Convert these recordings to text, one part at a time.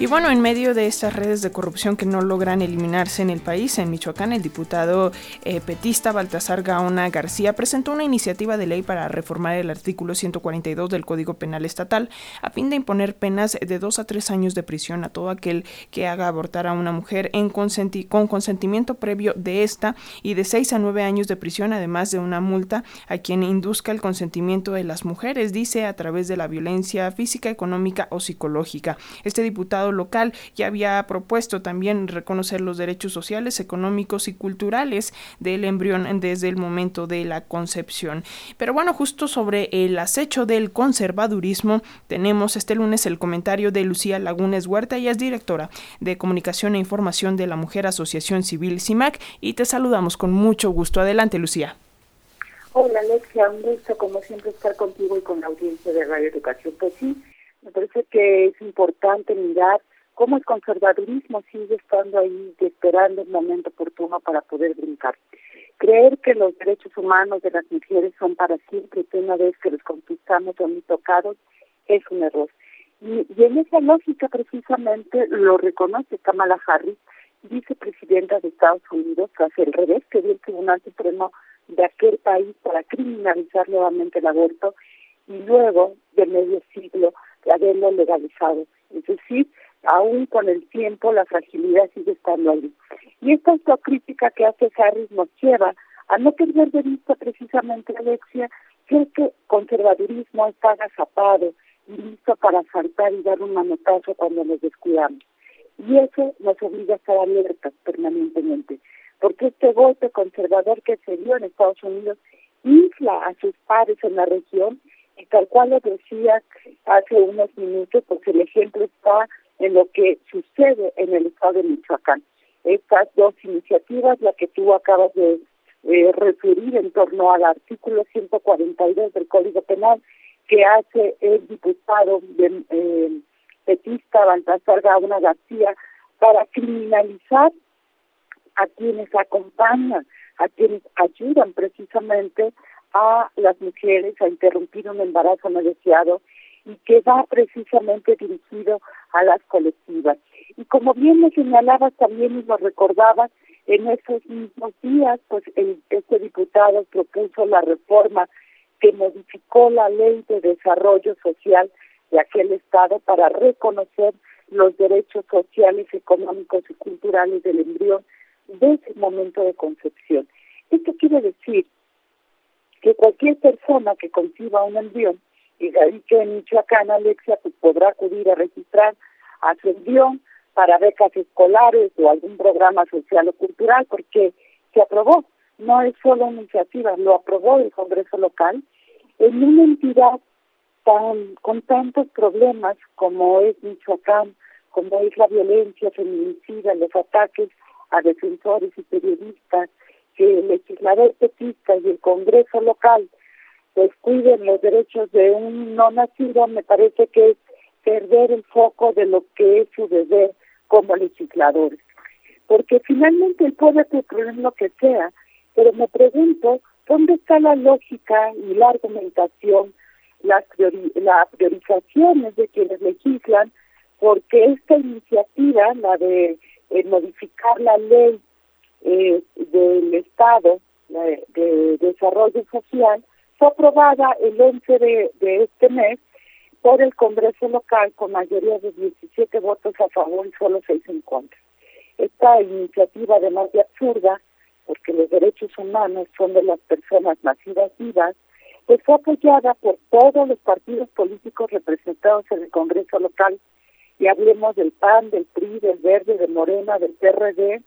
Y bueno, en medio de estas redes de corrupción que no logran eliminarse en el país, en Michoacán, el diputado eh, petista Baltasar Gaona García presentó una iniciativa de ley para reformar el artículo 142 del Código Penal Estatal a fin de imponer penas de dos a tres años de prisión a todo aquel que haga abortar a una mujer en con consentimiento previo de esta y de seis a nueve años de prisión, además de una multa a quien induzca el consentimiento de las mujeres, dice, a través de la violencia física, económica o psicológica. Este diputado local ya había propuesto también reconocer los derechos sociales, económicos y culturales del embrión desde el momento de la concepción. Pero bueno, justo sobre el acecho del conservadurismo, tenemos este lunes el comentario de Lucía Lagunes Huerta, ella es directora de Comunicación e Información de la Mujer Asociación Civil CIMAC y te saludamos con mucho gusto. Adelante, Lucía. Hola, Alexia, un gusto como siempre estar contigo y con la audiencia de Radio Educación. Pues sí, me parece que es importante mirar cómo el conservadurismo sigue estando ahí esperando el momento oportuno para poder brincar. Creer que los derechos humanos de las mujeres son para siempre, que una vez que los conquistamos son muy tocados, es un error. Y, en esa lógica precisamente lo reconoce Kamala Harris, vicepresidenta de Estados Unidos, tras el revés que dio el Tribunal Supremo de aquel país para criminalizar nuevamente el aborto y luego de medio siglo de haberlo legalizado. Es decir, aún con el tiempo la fragilidad sigue estando ahí. Y esta autocrítica que hace Harris nos lleva a no perder de vista precisamente, Alexia, que el conservadurismo está agazapado y listo para saltar y dar un manotazo cuando nos descuidamos. Y eso nos obliga a estar alertas permanentemente, porque este golpe conservador que se dio en Estados Unidos infla a sus pares en la región y tal cual lo decía hace unos minutos, porque el ejemplo está en lo que sucede en el estado de Michoacán. Estas dos iniciativas, la que tú acabas de eh, referir en torno al artículo 142 del Código Penal, que hace el diputado de, eh, petista Baltasar Gauna García para criminalizar a quienes acompañan, a quienes ayudan precisamente a las mujeres a interrumpir un embarazo no deseado y que va precisamente dirigido a las colectivas. Y como bien me señalabas también y lo recordabas, en esos mismos días, pues el, este diputado propuso la reforma que modificó la ley de desarrollo social de aquel Estado para reconocer los derechos sociales, económicos y culturales del embrión desde el momento de concepción. Esto quiere decir que cualquier persona que conciba un embrión y radique en Michoacán, Alexia, pues podrá acudir a registrar a su embrión para becas escolares o algún programa social o cultural, porque se aprobó. No es solo iniciativa, lo aprobó el Congreso local en una entidad tan con tantos problemas como es Michoacán, como es la violencia feminicida, los ataques a defensores y periodistas, que el legislador petista y el Congreso local pues cuiden los derechos de un no nacido, me parece que es perder el foco de lo que es su deber como legisladores. Porque finalmente el puede proponer lo que sea, pero me pregunto, ¿dónde está la lógica y la argumentación, las priori la priorizaciones de quienes legislan? Porque esta iniciativa, la de eh, modificar la ley eh, del Estado de, Desarrollo Social fue aprobada el 11 de, este mes por el Congreso local con mayoría de 17 votos a favor y solo 6 en contra. Esta iniciativa, además de absurda, porque los derechos humanos son de las personas nacidas vivas, pues fue apoyada por todos los partidos políticos representados en el Congreso local, y hablemos del PAN, del PRI, del Verde, de Morena, del PRD,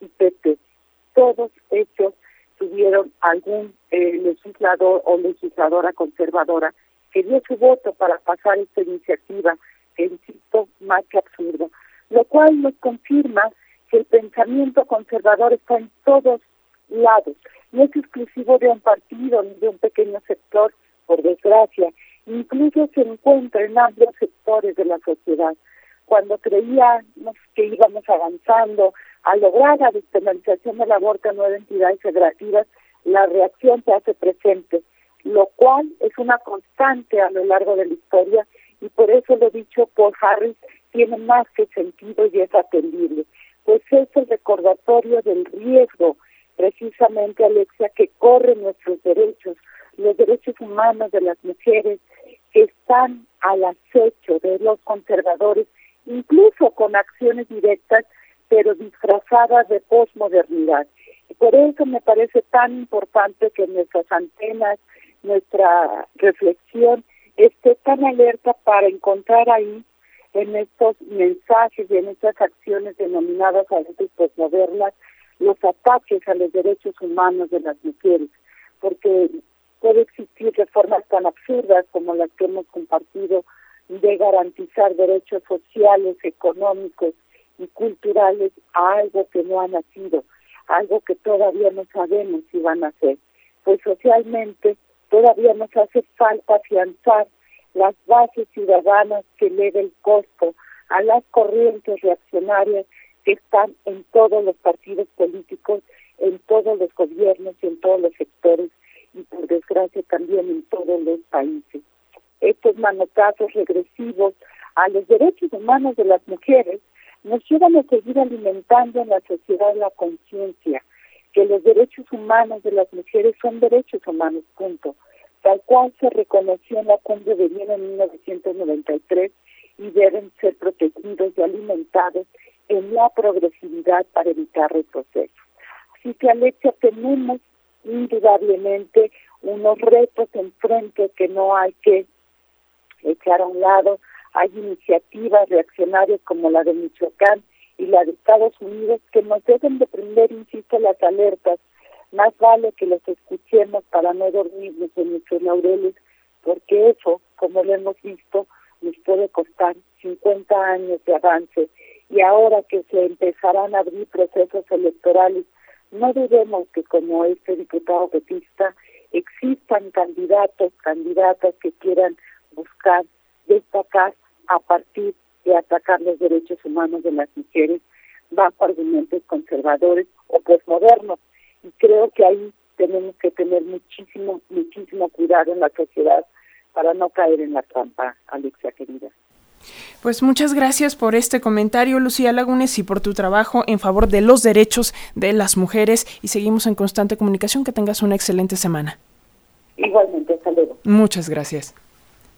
y PP. Todos ellos tuvieron algún eh, legislador o legisladora conservadora que dio su voto para pasar esta iniciativa, que insisto, más que absurdo, lo cual nos confirma que el pensamiento conservador está en todos lados, no es exclusivo de un partido ni de un pequeño sector, por desgracia, incluso se encuentra en amplios sectores de la sociedad. Cuando creíamos que íbamos avanzando a lograr la despenalización del aborto en nueve entidades federativas, la reacción se hace presente, lo cual es una constante a lo largo de la historia y por eso lo dicho por Harris tiene más que sentido y es atendible, pues es el recordatorio del riesgo, precisamente Alexia, que corren nuestros derechos, los derechos humanos de las mujeres que están al acecho de los conservadores, incluso con acciones directas, pero disfrazadas de posmodernidad. Por eso me parece tan importante que nuestras antenas, nuestra reflexión esté tan alerta para encontrar ahí en estos mensajes y en estas acciones denominadas a veces posmodernas los ataques a los derechos humanos de las mujeres, porque puede existir reformas tan absurdas como las que hemos compartido de garantizar derechos sociales, económicos y culturales a algo que no ha nacido, algo que todavía no sabemos si van a ser. Pues socialmente todavía nos hace falta afianzar las bases ciudadanas que eleve el costo a las corrientes reaccionarias que están en todos los partidos políticos, en todos los gobiernos y en todos los sectores y por desgracia también en todos los países. Estos manotazos regresivos a los derechos humanos de las mujeres nos llevan a seguir alimentando en la sociedad la conciencia que los derechos humanos de las mujeres son derechos humanos, punto, tal cual se reconoció en la Cumbre de Viena en 1993 y deben ser protegidos y alimentados en la progresividad para evitar retrocesos. Así que, Alexia, tenemos indudablemente unos retos enfrente que no hay que echar a un lado. Hay iniciativas reaccionarias como la de Michoacán y la de Estados Unidos que nos deben de prender, insisto, las alertas. Más vale que los escuchemos para no dormirnos en nuestros laureles, porque eso, como lo hemos visto, nos puede costar 50 años de avance. Y ahora que se empezarán a abrir procesos electorales no dudemos que como este diputado petista existan candidatos, candidatas que quieran buscar destacar a partir de atacar los derechos humanos de las mujeres bajo argumentos conservadores o posmodernos. Y creo que ahí tenemos que tener muchísimo, muchísimo cuidado en la sociedad para no caer en la trampa, Alexia querida. Pues muchas gracias por este comentario, Lucía Lagunes, y por tu trabajo en favor de los derechos de las mujeres. Y seguimos en constante comunicación. Que tengas una excelente semana. Igualmente, hasta luego. Muchas gracias.